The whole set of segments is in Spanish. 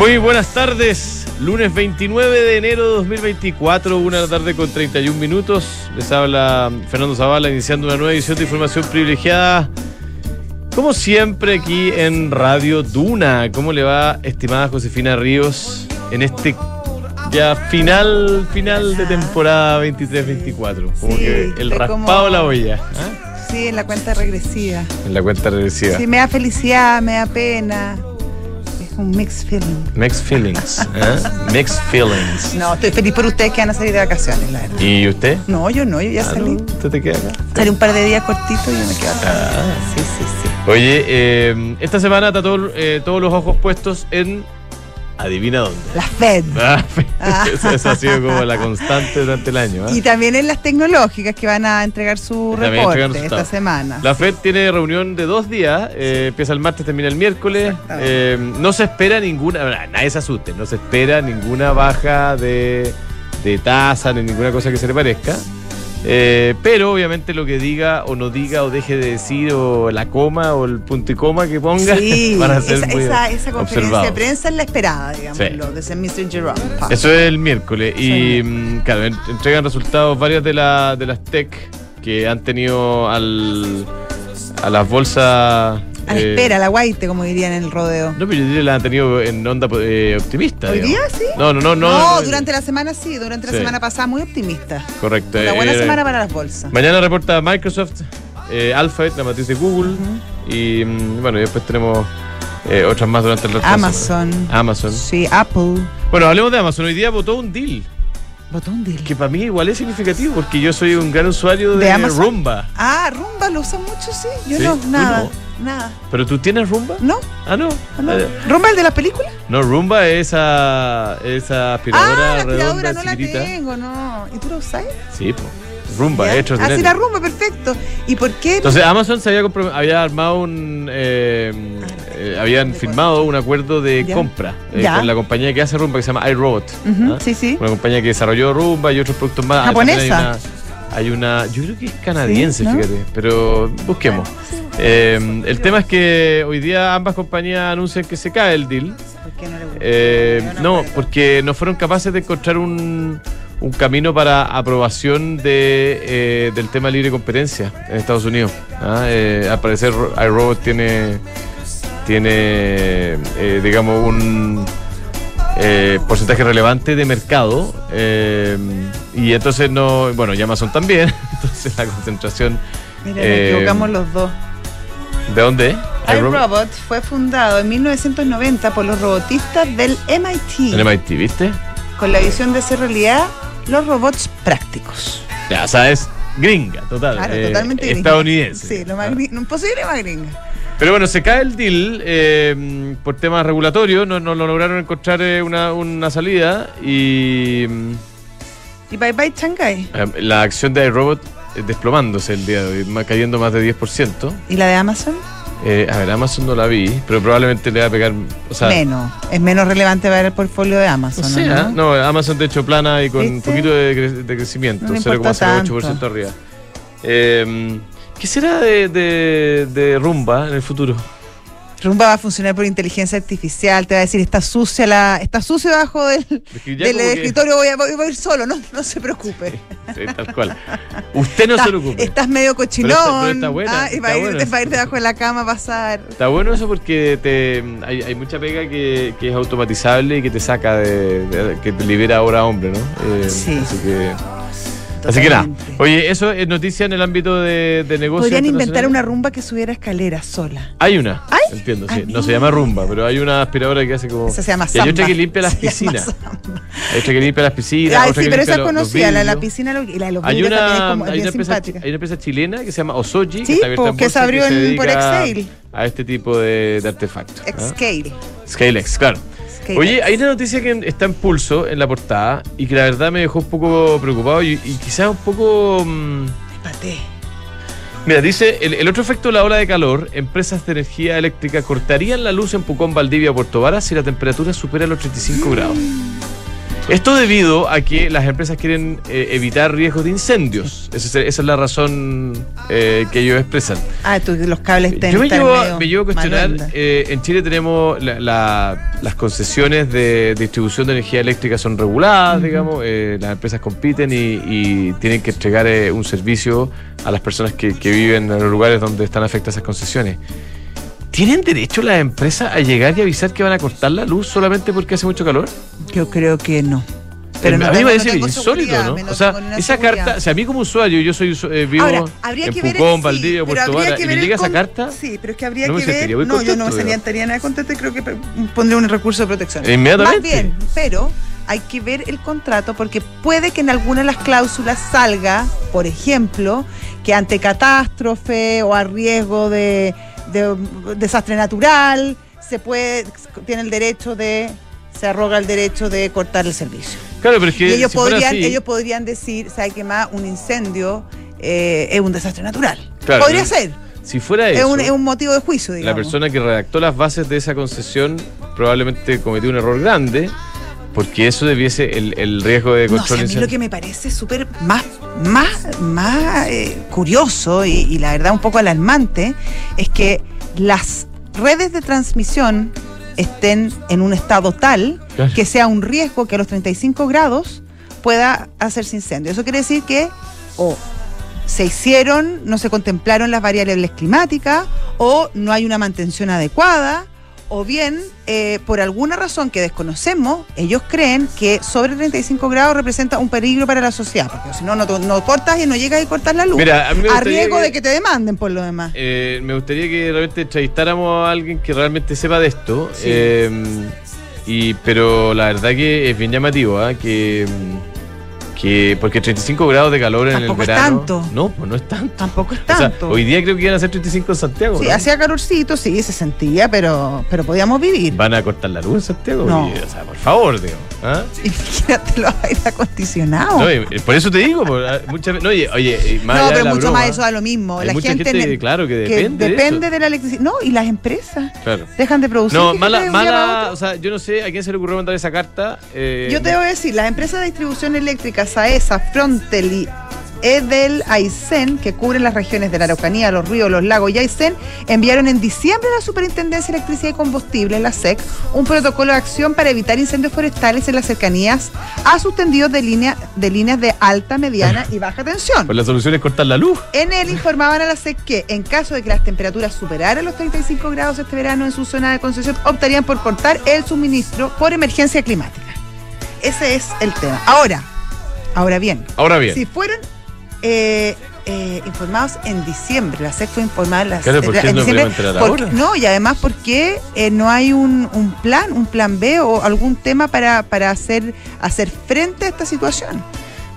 Muy buenas tardes, lunes 29 de enero de 2024, una de la tarde con 31 minutos. Les habla Fernando Zavala iniciando una nueva edición de Información Privilegiada. Como siempre aquí en Radio Duna. ¿Cómo le va, estimada Josefina Ríos, en este ya final, final de temporada 23-24? Como Sí, que el raspado como- la olla. ¿ah? Sí, en la cuenta regresiva. En la cuenta regresiva. Sí, me da felicidad, me da pena. Un mixed feeling. Mixed feelings. ¿eh? Mixed feelings. No, estoy feliz por ustedes que van a salir de vacaciones, la verdad. ¿Y usted? No, yo no, yo ya Ah, salí. ¿no? ¿Usted te queda acá? Salí un par de días cortitos y yo me quedo acá. Ah. Sí, sí, sí. Oye, eh, esta semana está todo- eh, todos los ojos puestos en. Adivina dónde. La Fed. Ah, Ah. eso, eso ha sido como la constante durante el año. ¿ah? Y también en las tecnológicas que van a entregar su También reporte esta semana. La FED tiene reunión de dos días, eh, empieza el martes, termina el miércoles. Eh, no se espera ninguna, nadie se asuste, no se espera ninguna baja de, de tasa ni ninguna cosa que se le parezca. Eh, pero obviamente lo que diga o no diga o deje de decir o la coma o el punto y coma que ponga Sí, van a ser esa, muy esa, esa conferencia observados. de prensa es la esperada, digámoslo, Sí. de ese Mr. Jerome Powell. Eso es el miércoles. Eso Y mm, claro, en- entregan resultados varias de, la- de las tech que han tenido al, a las bolsas. A la eh, espera, la guaite, como dirían en el rodeo. No, pero yo las han tenido en onda eh, optimista. ¿Hoy digamos. día sí? No, no, no. No, No, no, durante la semana sí, durante la Sí. semana pasada muy optimista. Correcto. Una buena eh, semana para las bolsas. Mañana reporta Microsoft, eh, Alphabet, la matriz de Google. Y mm, bueno, y después tenemos eh, otras más durante el resto la Amazon. Amazon. Sí, Apple. Bueno, hablemos de Amazon. Hoy día votó un deal. Botó un deal. Que para mí igual es significativo porque yo soy un gran usuario de, ¿De Amazon? Rumba. Ah, Rumba lo usan mucho, sí. Yo Sí, no, nada. no. Nada. ¿Pero tú tienes Rumba? ¿No? Ah, no. no. Eh, ¿Rumba el de las películas? no, Rumba es esa, esa aspiradora Ah, la redonda, aspiradora no la tengo, no. ¿Y tú lo usas? Sí, po. Rumba, Ya. es hecho Ah, sí, la Rumba, perfecto. ¿Y por qué? Entonces Amazon se había, había armado un... eh, eh, habían ¿De firmado un acuerdo de Ya. compra eh, con la compañía que hace Rumba que se llama iRobot. ¿ah? Sí, sí. Una compañía que desarrolló Rumba y otros productos más. Ah, Japonesa. Hay una, yo creo que es canadiense, Sí, ¿no? fíjate, pero busquemos. Eh, el tema es que hoy día ambas compañías anuncian que se cae el deal. ¿Por qué no le? Eh, no, porque no fueron capaces de encontrar un, un camino para aprobación de, eh, del tema libre competencia en Estados Unidos. ¿ah? Eh, al parecer iRobot tiene, tiene eh, digamos, un eh, porcentaje relevante de mercado eh, y entonces no, bueno, y Amazon también, entonces la concentración, Mira, eh, nos equivocamos los dos. ¿de dónde? iRobot. fue fundado en 1990 por los robotistas del MIT, En MIT, ¿viste? con la visión de hacer realidad los robots prácticos. Ya sabes, gringa, total. Claro, eh, totalmente gringa. Estadounidense. Sí, lo más Ah. gringa, imposible más gringa. Pero bueno, se cae el deal eh, por temas regulatorios, no, no, no lograron encontrar eh, una, una salida y mm, Y bye bye Shanghai. eh, la acción de iRobot eh, desplomándose el día de hoy, cayendo más de 10%. ¿Y la de Amazon? Eh, a ver, Amazon no la vi, pero probablemente le va a pegar. O sea, menos. Es menos relevante ver el portfolio de Amazon. No ¿no? sé, ¿ah? no, Amazon de hecho plana y con un poquito de, cre- de crecimiento, No le importa 0,08% tanto. arriba. Eh, ¿Qué será de, de- de Rumba en el futuro? Rumba va a funcionar por inteligencia artificial, te va a decir, está sucia la, está sucio debajo del, del que- escritorio, voy a, voy a ir solo, no, no se preocupe. Sí, tal cual. Usted no Estás- se preocupe. Estás medio cochinón. Pero está- pero está buena, ah, y va a, está ir, va a ir debajo de la cama a pasar. Está bueno eso porque te, hay, hay mucha pega que, que es automatizable y que te saca de, de- que te libera ahora hombre, ¿no? Eh, Sí. Así que, así que nada. Oye, eso es noticia en el ámbito de, de negocios. Podrían inventar una rumba que subiera escaleras sola. Hay una. ¿Hay? Entiendo, Ah, sí. No se llama rumba, pero hay una aspiradora que hace como. Esa se llama Y hay otra samba. que limpia las Se piscinas. samba. Hay otra que limpia las piscinas. Ay, otra sí, que pero esa es conocida, la de la piscina lo- y la de los Hay también es una, como hay, una empresa, hay una empresa chilena que se llama Osoji, Sí, que está abierta po, en que se bolsa abrió se en- por dedica Excel. A este tipo de, de artefactos. ¿ah? Xscale. Scalex, claro. Oye, hay una noticia que está en pulso en la portada y que la verdad me dejó un poco preocupado y, y quizás un poco... mm, Paté. Mira, dice, el, el otro efecto de la ola de calor, empresas de energía eléctrica cortarían la luz en Pucón, Valdivia o Puerto Varas si la temperatura supera los 35 grados. Esto debido a que las empresas quieren eh, evitar riesgos de incendios. Esa es, esa es la razón eh, que ellos expresan. Ah, tú, los cables Yo me llevo, me llevo a cuestionar, eh, en Chile tenemos la- la- las concesiones de distribución de energía eléctrica son reguladas, digamos, eh, las empresas compiten y, y tienen que entregar eh, un servicio a las personas que, que viven en los lugares donde están afectadas esas concesiones. ¿Tienen derecho las empresas a llegar y avisar que van a cortar la luz solamente porque hace mucho calor? Yo creo que no. Eh, a mí me parece tengo insólito, ¿no? O sea, esa seguridad. carta, o sea, a mí como usuario, yo soy eh, vivo Ahora, habría en que ver Pucón, sí, Valdivia, pero Puerto habría Vara, y me el llega esa carta, Sí, pero es que habría no que ver. No, yo no me sentiría nada contento y creo que pondría un recurso de protección. Inmediatamente. Más bien, pero hay que ver el contrato porque puede que en alguna de las cláusulas salga, por ejemplo, que ante catástrofe o a riesgo de, de un desastre natural se puede tiene el derecho de se arroga el derecho de cortar el servicio. Claro, pero es que Y ellos si podrían, así- ellos podrían decir, ¿sabe qué más? Un incendio eh, es un desastre natural. Claro, Podría pero ser. Si fuera Es eso, un, es un motivo de juicio, la digamos. persona que redactó las bases de esa concesión probablemente cometió un error grande, porque eso debiese el, el riesgo de No, control sé, a mí lo que me parece súper más, más, más eh, curioso y, y la verdad un poco alarmante es que las redes de transmisión estén en un estado tal Claro. que sea un riesgo que a los 35 grados pueda hacerse incendio. Eso quiere decir que o se hicieron, no se contemplaron las variables climáticas, o no hay una mantención adecuada, o bien, eh, por alguna razón que desconocemos, ellos creen que sobre 35 grados representa un peligro para la sociedad, porque si no, no, no cortas y no llegas y cortas la luz. Mira, a riesgo que- de que te demanden por lo demás. Eh, me gustaría que realmente entrevistáramos a alguien que realmente sepa de esto. Sí. eh, y, pero la verdad que es bien llamativo, ¿ah? que, que porque 35 grados de calor en Tampoco el es verano. tanto. No, pues no es tanto. Tampoco es O sea, tanto. hoy día creo que iban a ser 35 en Santiago. sí, ¿no? hacía calorcito, sí, se sentía, pero, pero podíamos vivir. Van a cortar la luz en Santiago. No. O sea, por favor, digo. ¿ah? Imagínate los aire acondicionados. No, eh, por eso te digo, por, ah, muchas veces- no, oye, oye, eh, más No, allá de pero la mucho broma, más eso da lo mismo. la gente, gente, claro, que depende de eso. de la electricidad. No, y las empresas Claro. dejan de producir. No, mala, mala, o sea, yo no sé a quién se le ocurrió mandar esa carta. eh, Yo te voy a decir, las empresas de distribución eléctrica, SAESA, Frontel y Edel Aysén, que cubren las regiones de la Araucanía, los ríos, los lagos y Aysén, enviaron en diciembre a la Superintendencia de Electricidad y Combustible, la SEC, un protocolo de acción para evitar incendios forestales en las cercanías a sus tendidos de, línea, de líneas de alta, mediana y baja tensión. Pues la solución es cortar la luz. En él informaban a la SEC que, en caso de que las temperaturas superaran los 35 grados este verano en su zona de concesión, optarían por cortar el suministro por emergencia climática. Ese es el tema. Ahora, ahora bien, Ahora bien. si fueron eh, eh, informados en diciembre, la SEC fue informada en, la- Claro, ¿por qué en no diciembre. porque- no, y además, ¿por qué eh, no hay un, un plan, un plan B o algún tema para, para hacer, hacer frente a esta situación?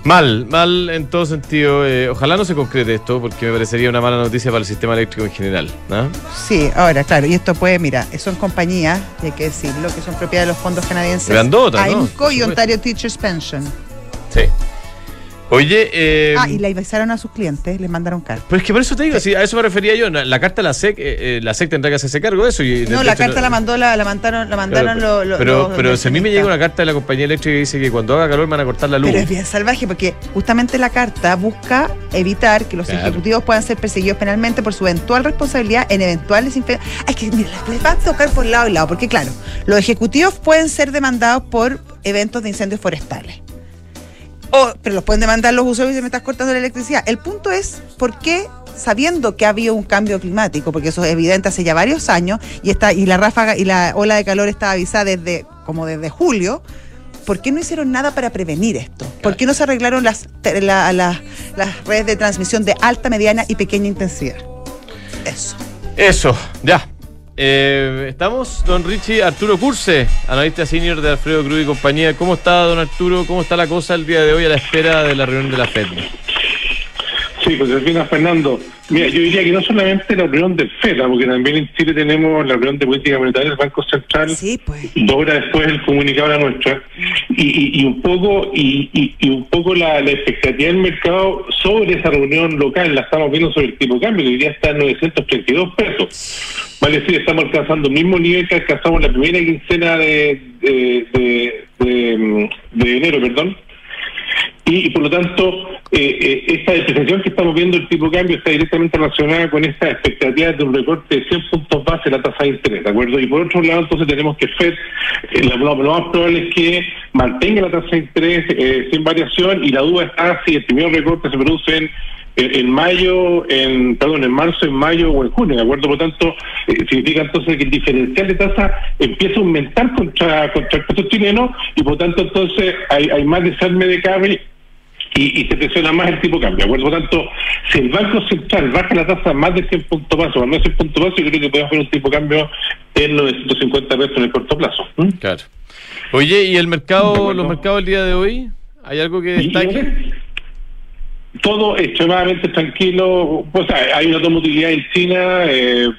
Mal, mal en todo sentido. eh, ojalá no se concrete esto porque me parecería una mala noticia para el sistema eléctrico en general. ¿no? Sí, ahora, claro, y esto puede, mira, son compañías, y hay que decirlo, que son propiedad de los fondos canadienses Grandota, ¿no? AIMCO y. Ontario Teachers Pension. Sí. Oye, eh, ah, y le avisaron a sus clientes, les mandaron carta. pero es que por eso te digo, sí, a eso me refería yo. La, la carta la SEC, eh, eh, la SEC tendrá que hacerse cargo de eso. Y, No, de la carta la mandó, la, la mandaron, la mandaron Claro, los- los- pero, los pero si a mí me llega una carta de la compañía eléctrica que dice que cuando haga calor van a cortar la luz. Pero es bien salvaje porque justamente la carta busca evitar que los Claro. ejecutivos puedan ser perseguidos penalmente por su eventual responsabilidad en eventuales Ay, que mira, les va a tocar por lado y lado, porque claro, los ejecutivos pueden ser demandados por eventos de incendios forestales. O, pero los pueden demandar los usuarios y me estás cortando la electricidad. El punto es, ¿por qué sabiendo que ha habido un cambio climático, porque eso es evidente hace ya varios años, y está, y la ráfaga y la ola de calor está avisada desde, como desde julio, ¿por qué no hicieron nada para prevenir esto? ¿Por qué no se arreglaron las, la- las redes de transmisión de alta, mediana y pequeña intensidad? Eso. Eso, ya. Eh, estamos, don Richie Arturo Curse, analista senior de Alfredo Cruz y compañía. ¿Cómo está, don Arturo? ¿Cómo está la cosa el día de hoy a la espera de la reunión de la FED? Sí, pues al Fernando, mira, yo diría que no solamente la reunión del FED, porque también en Chile tenemos la reunión de política monetaria del Banco Central, sí, pues. dos horas después el comunicado de la nuestra, y, y, un poco y, y, un poco la, expectativa del mercado sobre esa reunión local, la estamos viendo sobre el tipo de cambio, que hoy día está en 932 pesos. Vale decir, estamos alcanzando el mismo nivel que alcanzamos la primera quincena de, de, de, de enero, perdón y, por lo tanto eh, eh, esta depreciación que estamos viendo el tipo de cambio está directamente relacionada con esta expectativa de un recorte de 100 puntos base en la tasa de interés, ¿de acuerdo? Y por otro lado, entonces tenemos que FED, eh, lo, más probable es que mantenga la tasa de interés eh, sin variación y la duda está si el primer recorte se produce en en, mayo, en perdón, en marzo, en mayo o en junio, ¿de acuerdo? Por lo tanto, eh, significa entonces que el diferencial de tasa empieza a aumentar contra, contra el peso chileno y por lo tanto entonces hay, hay más desarme de cable y, y, se presiona más el tipo de cambio. Por lo tanto, si el Banco Central baja la tasa más de 100 puntos base o más de 100 puntos base, yo creo que podemos ver un tipo de cambio en 950 pesos en el corto plazo. Claro. Oye, ¿y el mercado, los mercados el día de hoy? ¿Hay algo que destaque? todo extremadamente tranquilo. Pues hay una utilidad en China. Eh,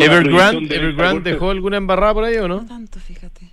Evergrande, Evergrande dejó alguna embarrada por ahí o no? No tanto, fíjate.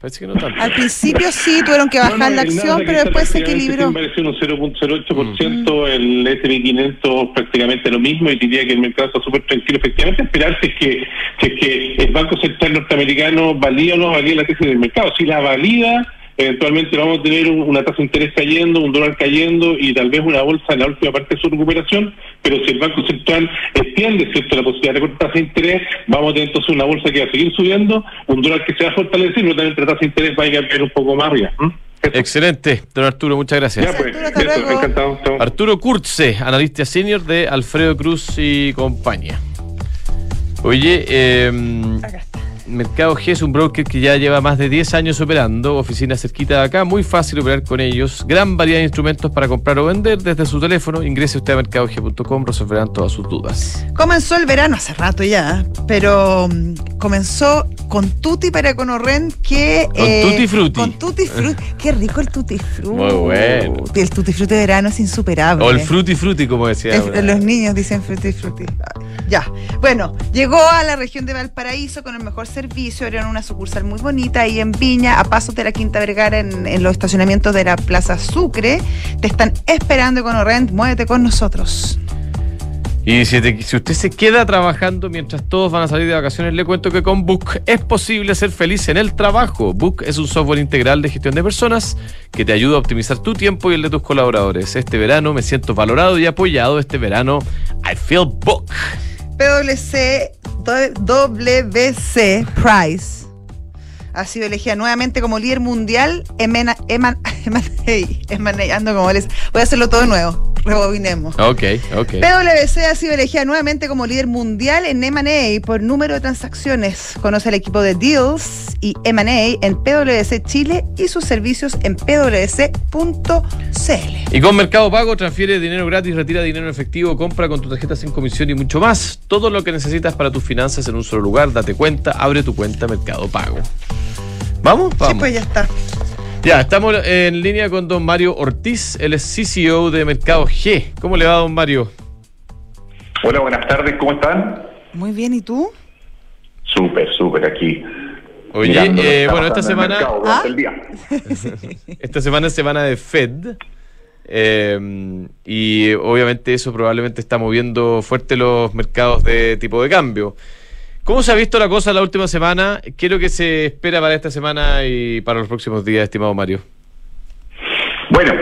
Parece que no tanto. Al principio sí tuvieron que bajar la acción, pero después se equilibró. Pareció un 0.08%, el S&P 500 prácticamente lo mismo y diría que el mercado está súper tranquilo. Efectivamente, esperarse es que, es que el Banco Central norteamericano valía o no valía la tesis del mercado. Si la valida eventualmente vamos a tener una tasa de interés cayendo, un dólar cayendo y tal vez una bolsa en la última parte de su recuperación, pero si el Banco Central extiende cierto la posibilidad de recortar tasa de interés, vamos a tener entonces una bolsa que va a seguir subiendo, un dólar que se va a fortalecer, pero también la tasa de interés va a caer un poco más arriba. Excelente, don Arturo, muchas gracias. Pues, encantado. Arturo Kurze, analista senior de Alfredo Cruz y compañía. Oye, eh, Mercado G es un broker que ya lleva más de 10 años operando, oficina cerquita de acá, muy fácil operar con ellos, gran variedad de instrumentos para comprar o vender desde su teléfono. Ingrese usted a mercadog.com, resolverán todas sus dudas. Comenzó el verano hace rato ya, pero mm, comenzó con Tutti para Conorren que... Con eh, Tutti Frutti. Con Tutti Frutti. Qué rico el Tutti Frutti. Muy bueno. El Tutti Frutti de verano es insuperable. O el Frutti Frutti, como decía. los niños dicen Frutti Frutti. Ya. Bueno, llegó a la región de Valparaíso con el mejor servicio, eran una sucursal muy bonita ahí en Viña, a pasos de la Quinta Vergara, en, los estacionamientos de la Plaza Sucre. Te están esperando con Orrent, muévete con nosotros. Y si, si, usted se queda trabajando mientras todos van a salir de vacaciones, le cuento que con Book es posible ser feliz en el trabajo. Book es un software integral de gestión de personas que te ayuda a optimizar tu tiempo y el de tus colaboradores. Este verano me siento valorado y apoyado. Este verano, I feel Book. PwC, WC Price ha sido elegida nuevamente como líder mundial en ando como les voy a hacerlo todo de nuevo rebobinemos. Ok ok. PwC ha sido elegida nuevamente como líder mundial en M&A por número de transacciones. Conoce el equipo de Deals y M&A en PwC Chile y sus servicios en pwc.cl y con Mercado Pago transfiere dinero gratis retira dinero en efectivo compra con tu tarjeta sin comisión y mucho más. Todo lo que necesitas para tus finanzas en un solo lugar date cuenta abre tu cuenta Mercado Pago ¿Vamos? Vamos. Sí, pues ya está. Ya, estamos en línea con don Mario Ortiz, el es CCO de Mercado G. ¿Cómo le va, don Mario? Hola, buenas tardes, ¿cómo están? Muy bien, ¿y tú? Súper, súper, aquí. Oye, eh, bueno, esta semana... ¿Ah? esta semana es semana de Fed. Eh, y obviamente eso probablemente está moviendo fuerte los mercados de tipo de cambio. ¿Cómo se ha visto la cosa la última semana? ¿Qué es lo que se espera para esta semana y para los próximos días, estimado Mario? Bueno,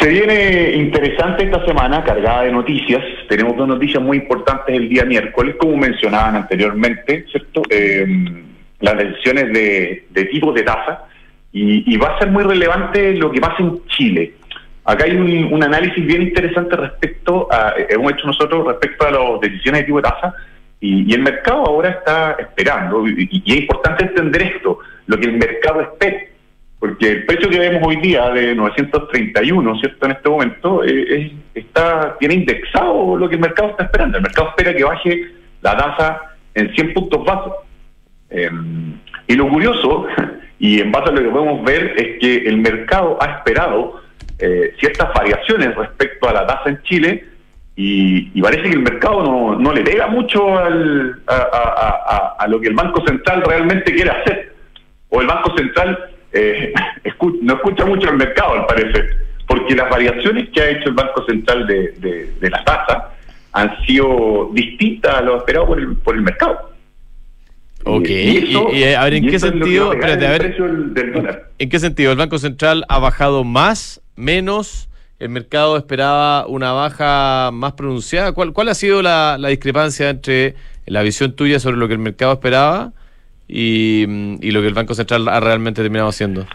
se viene interesante esta semana, cargada de noticias. Tenemos dos noticias muy importantes el día miércoles, como mencionaban anteriormente, ¿cierto? Em, las decisiones de, de tipos de tasa. Y, va a ser muy relevante lo que pasa en Chile. Acá hay un, un análisis bien interesante respecto a, hemos hecho nosotros respecto a las decisiones de tipo de tasa y, el mercado ahora está esperando, y, es importante entender esto, lo que el mercado espera, porque el precio que vemos hoy día de 931, ¿cierto? En este momento, eh, está tiene indexado lo que el mercado está esperando. El mercado espera que baje la tasa en 100 puntos base. Em, y lo curioso, y en base a lo que podemos ver, es que el mercado ha esperado eh, ciertas variaciones respecto a la tasa en Chile y, parece que el mercado no, no le pega mucho al, a, a, lo que el Banco Central realmente quiere hacer. O el Banco Central eh, no escucha mucho al mercado, al parecer, porque las variaciones que ha hecho el Banco Central de, de, la tasa han sido distintas a lo esperado por el, por el mercado. Ok, y, a ver, ¿en qué sentido? Espérate, a ver, ¿En qué sentido? ¿El Banco Central ha bajado más, menos? ¿El mercado esperaba una baja más pronunciada? ¿Cuál, cuál ha sido la, discrepancia entre la visión tuya sobre lo que el mercado esperaba y, lo que el Banco Central ha realmente terminado haciendo?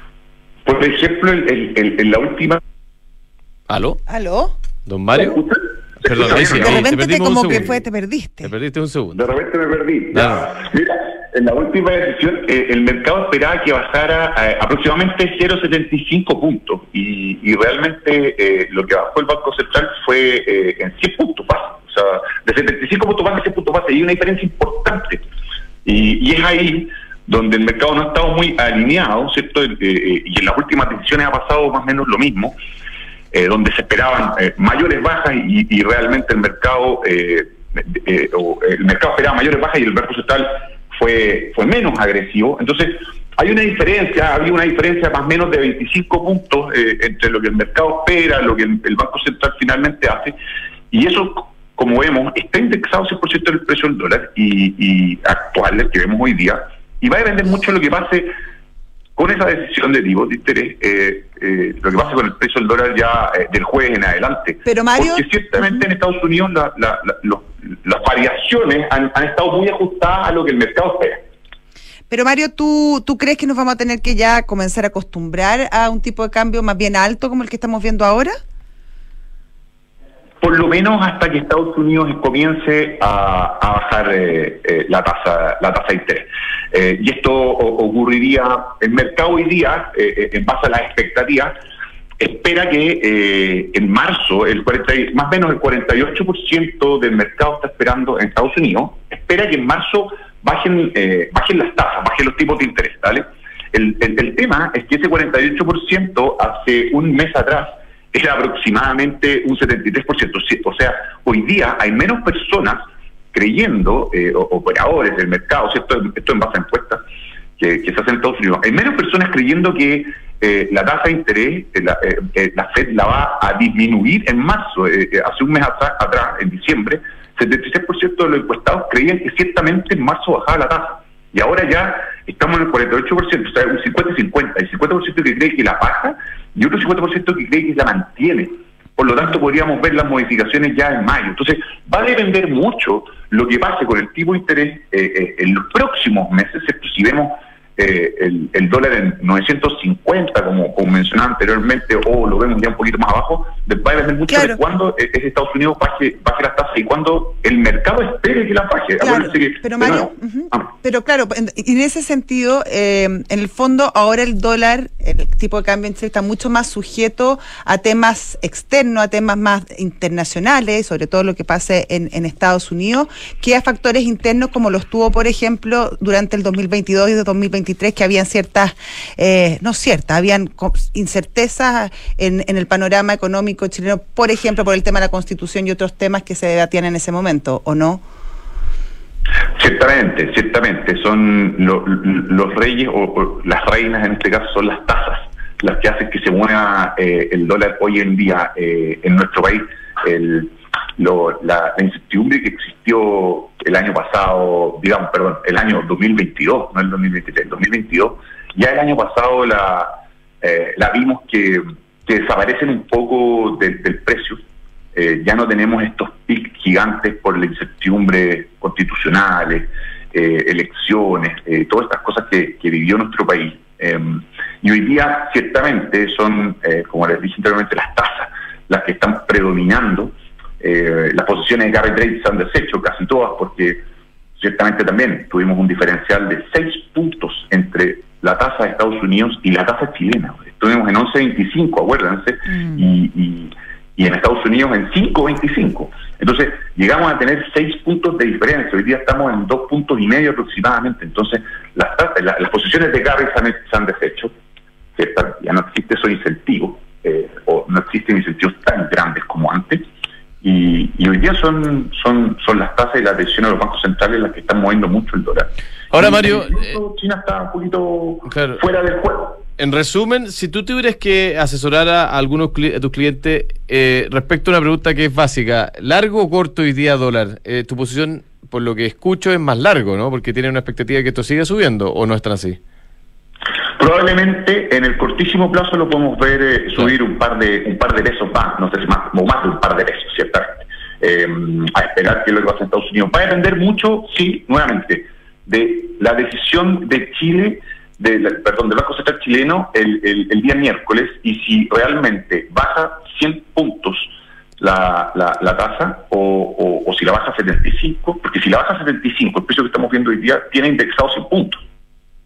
Por ejemplo, en la última... ¿Aló? ¿Aló? ¿Don Mario? Perdón, ahí sí, de repente te como que fue, te perdiste. Te perdiste un segundo. De repente me perdí. Mira, en la última decisión, eh, el mercado esperaba que bajara eh, aproximadamente 0,75 puntos y, y realmente eh, lo que bajó el Banco Central fue en 100 puntos base. O sea, de 75 puntos base a 100 puntos. Y hay una diferencia importante. Y, es ahí donde el mercado no ha estado muy alineado, ¿cierto? y en las últimas decisiones ha pasado más o menos lo mismo. donde se esperaban mayores bajas y, realmente el mercado el mercado esperaba mayores bajas y el Banco Central fue, fue menos agresivo. Entonces, hay una diferencia, había una diferencia más o menos de 25 puntos eh, entre lo que el mercado espera, lo que el, Banco Central finalmente hace, y eso, como vemos, está indexado 100% del precio del dólar y, y actual, el que vemos hoy día, y va a depender mucho de lo que pase con esa decisión de tipo de interés, eh, eh, lo que pase con el precio del dólar ya del jueves en adelante. Pero Mario... Porque ciertamente en Estados Unidos los las variaciones han, estado muy ajustadas a lo que el mercado espera. Pero Mario, ¿tú, ¿tú crees que nos vamos a tener que ya comenzar a acostumbrar a un tipo de cambio más bien alto como el que estamos viendo ahora? Por lo menos hasta que Estados Unidos comience a, bajar eh, eh, la tasa la tasa de interés. Eh, y esto ocurriría, el mercado hoy día, en base a las expectativas, espera que eh, en marzo, el 40, más o menos el 48% del mercado está esperando en Estados Unidos, espera que en marzo bajen, eh, bajen las tasas, bajen los tipos de interés. ¿vale? El, el, tema es que ese 48% hace un mes atrás era aproximadamente un 73%. O sea, hoy día hay menos personas creyendo, eh, operadores del mercado, ¿cierto? esto en base a encuestas que se hacen en Estados Unidos, hay menos personas creyendo que eh, la tasa de interés, eh, eh, la, Fed la va a disminuir en marzo, hace un mes atrás, en diciembre, 76% de los encuestados creían que ciertamente en marzo bajaba la tasa. Y ahora ya estamos en el 48%, o sea, un 50-50. El 50% que cree que la baja y otro 50% que cree que la mantiene. Por lo tanto, podríamos ver las modificaciones ya en mayo. Entonces, va a depender mucho lo que pase con el tipo de interés en los próximos meses, si vemos eh, el, dólar en 950, como, como mencionaba anteriormente, o lo vemos ya un poquito más abajo, va a depender mucho de cuándo es Estados Unidos baje, baje las tasas y cuándo el mercado espere que la baje. pero, Mario, ah. pero claro, en, en ese sentido, eh, en el fondo, ahora el dólar, el tipo de cambio está mucho más sujeto a temas externos, a temas más internacionales, sobre todo lo que pase en, en Estados Unidos, que a factores internos como los tuvo, por ejemplo, durante el 2022 y de 2023 que habían ciertas, eh, no ciertas, habían incertezas en, en el panorama económico chileno, por ejemplo, por el tema de la Constitución y otros temas que se debatían en ese momento, ¿o no? Ciertamente, ciertamente. Son los reyes o, las reinas, en este caso, son las tasas las que hacen que se mueva eh, el dólar hoy en día eh, en nuestro país. El, la, incertidumbre que existió el año pasado, digamos, perdón, el año 2022, no el 2023, el 2022, ya el año pasado la, eh, la vimos que, desaparecen un poco del precio. Eh, ya no tenemos estos pics gigantes por la incertidumbre constitucionales, eh, elecciones, todas estas cosas que, que vivió nuestro país. Em, y hoy día, ciertamente, son, como les dije anteriormente, las tasas las que están predominando eh, las posiciones de Gary Drake se han deshecho casi todas porque ciertamente también tuvimos un diferencial de 6 puntos entre la tasa de Estados Unidos y la tasa chilena. Estuvimos en 11.25, acuérdense, mm. y, en Estados Unidos en 5.25. Entonces, llegamos a tener 6 puntos de diferencia. Hoy día estamos en 2 puntos y medio aproximadamente. Entonces, las, las posiciones de Gary se han, deshecho. Ya no existe esos incentivos, eh, o no existen incentivos tan grandes como antes Y, y hoy día son, son, son las tasas y la atención a los bancos centrales las que están moviendo mucho el dólar. Ahora, Y Mario, incluso China está un poquito Claro. fuera del juego. En resumen, si tú tuvieras que asesorar a algunos cli- a tus clientes eh, respecto a una pregunta que es básica, ¿largo o corto hoy día dólar? Eh, tu posición, por lo que escucho, es más largo, ¿no? Porque tiene una expectativa de que esto siga subiendo, ¿o no es tan así? Probablemente en el cortísimo plazo lo podemos ver eh, subir un par de un par de pesos más, no sé si más, o más de un par de pesos, ciertamente. Eh, a esperar que lo que pase en Estados Unidos. Va a depender mucho, sí, nuevamente, de la decisión de Chile, de perdón, del Banco Central chileno el, el- día miércoles y si realmente baja 100 puntos la, la, la tasa o, o- o si la baja 75, porque si la baja 75, el precio que estamos viendo hoy día tiene indexado 100 puntos.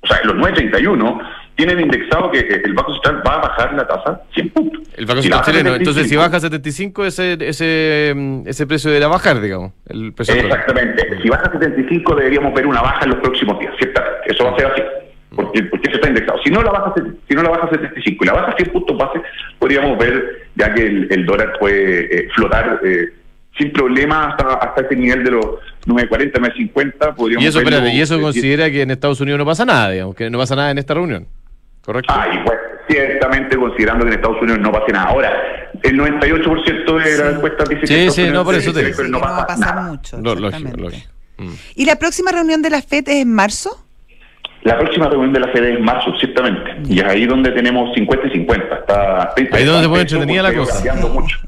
O sea, los 931 tienen indexado que el Banco Central va a bajar la tasa 100 puntos. El Banco Si Central baja chileno. Entonces, si 75, baja a 75, ese, ese, mm, ese precio debería bajar, digamos. El precio. Exactamente. Si baja a 75 deberíamos ver una baja en los próximos días, ciertamente. Eso va a ser así. Porque, porque eso está indexado. Si no la baja si no la baja a 75 y la baja a 100 puntos base, podríamos ver ya que el, el dólar puede eh, flotar eh, sin problema hasta, hasta ese nivel de los 9.40, 9.50. Podríamos Y eso, verlo, espérate, y eso eh, considera que en Estados Unidos no pasa nada, digamos, que no pasa nada en esta reunión. ¿Correcto? Ah, y pues, ciertamente considerando que en Estados Unidos no pase nada. Ahora, el 98% de las encuestas dice Sí, que sí, no, por eso te digo. no va a pasar nada. mucho. Lógico, lógico. Mm. ¿Y la próxima reunión de la FED es en marzo? La próxima reunión de la FED es en marzo, ciertamente. Y es ahí donde tenemos 50 y 50. Está, está Ahí donde se interesante entretenida la cosa. mucho.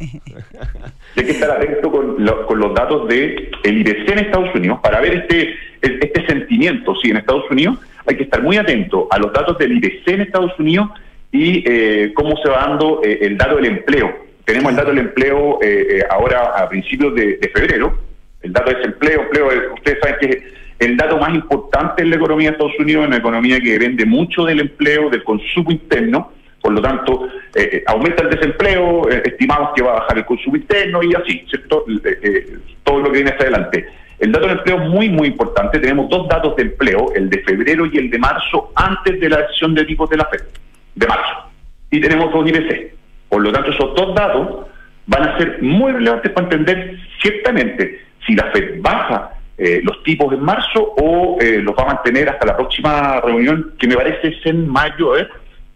Hay que estar atento con, lo- con los datos de el IBC en Estados Unidos para ver este, este sentimiento. Sí, en Estados Unidos hay que estar muy atento a los datos del IBC en Estados Unidos y eh, cómo se va dando eh, el dato del empleo. Tenemos el dato del empleo eh, eh, ahora a principios de, febrero. El dato de desempleo, empleo, eh, ustedes saben que es el dato más importante en la economía de Estados Unidos, una economía que depende mucho del empleo, del consumo interno. Por lo tanto, eh, aumenta el desempleo, estimamos que va a bajar el consumo interno y así, ¿cierto? Todo lo que viene hacia adelante. El dato del empleo es muy, muy importante. Tenemos dos datos de empleo, el de febrero y el de marzo, antes de la decisión de tipos de la FED, de marzo. Y tenemos dos IPC. Por lo tanto, esos dos datos van a ser muy relevantes para entender ciertamente si la FED baja eh, los tipos en marzo o eh, los va a mantener hasta la próxima reunión, que me parece es en mayo, ¿eh?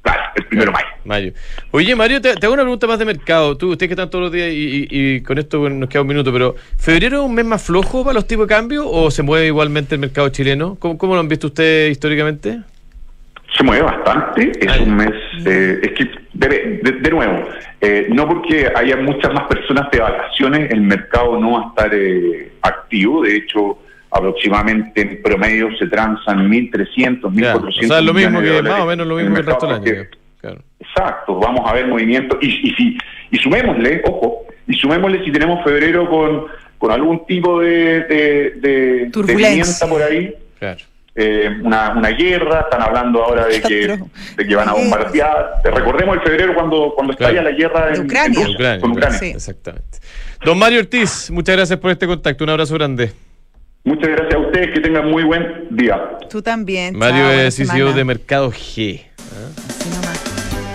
Claro, el primero de mayo. Mayo. Oye, Mario, te, te hago una pregunta más de mercado. Tú, ustedes que están todos los días y, y- y con esto bueno, nos queda un minuto, pero ¿febrero es un mes más flojo para los tipos de cambio o se mueve igualmente el mercado chileno? ¿Cómo, cómo lo han visto ustedes históricamente? Se mueve bastante, es un mes, eh, es que, debe- de, de nuevo, eh, no porque haya muchas más personas de vacaciones, el mercado no va a estar eh, activo, de hecho, aproximadamente en promedio se transan 1.300, 1.400 Ya, o sea, es lo mismo millones de que, dólares más o menos lo mismo que el resto del año. Claro. Exacto, vamos a ver movimientos. Y, y, si, y sumémosle, ojo, y sumémosle si tenemos febrero con, con algún tipo de, de, Turbulencia. por ahí, Claro. eh, una, una guerra, están hablando ahora de que, de que van a bombardear. Recordemos el febrero cuando, cuando Claro. estalla la guerra en, De Ucrania. en Con Rusia, Ucrania, con Ucrania. Sí. Exactamente. Don Mario Ortiz, muchas gracias por este contacto. Un abrazo grande. Muchas gracias a ustedes, que tengan muy buen día. Tú también. Mario Chao, es CEO de Mercado G. Así nomás.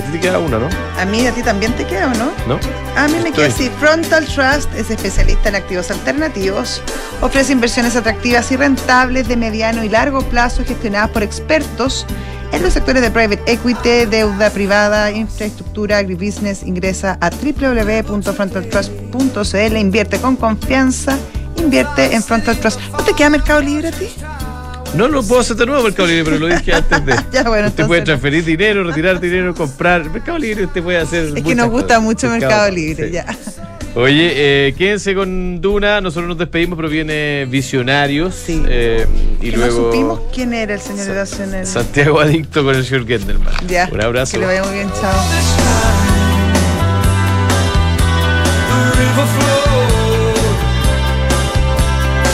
A ti te queda uno, ¿no? A mí, a ti también te queda, ¿o no? ¿No? A mí me queda así. Frontal Trust es especialista en activos alternativos. Ofrece inversiones atractivas y rentables de mediano y largo plazo gestionadas por expertos en los sectores de private equity, deuda privada, infraestructura, agribusiness. Ingresa a www.frontaltrust.cl. Invierte con confianza. Invierte en Frontal Trust. ¿No te queda Mercado Libre a ti? No lo puedo hacer de nuevo Mercado Libre, pero lo dije antes de. Ya, bueno, usted puede no. transferir dinero, retirar dinero, comprar. Mercado Libre usted puede hacer. Es que nos gusta cosas. mucho Mercado Libre, sí. ya. Oye, eh, quédense con Duna. Nosotros nos despedimos, pero viene Visionarios. Sí. eh, y Que luego. no supimos quién era el señor en el... Santiago Adicto con el señor Gendelman. Ya. Un abrazo. Que le vaya muy bien, chao.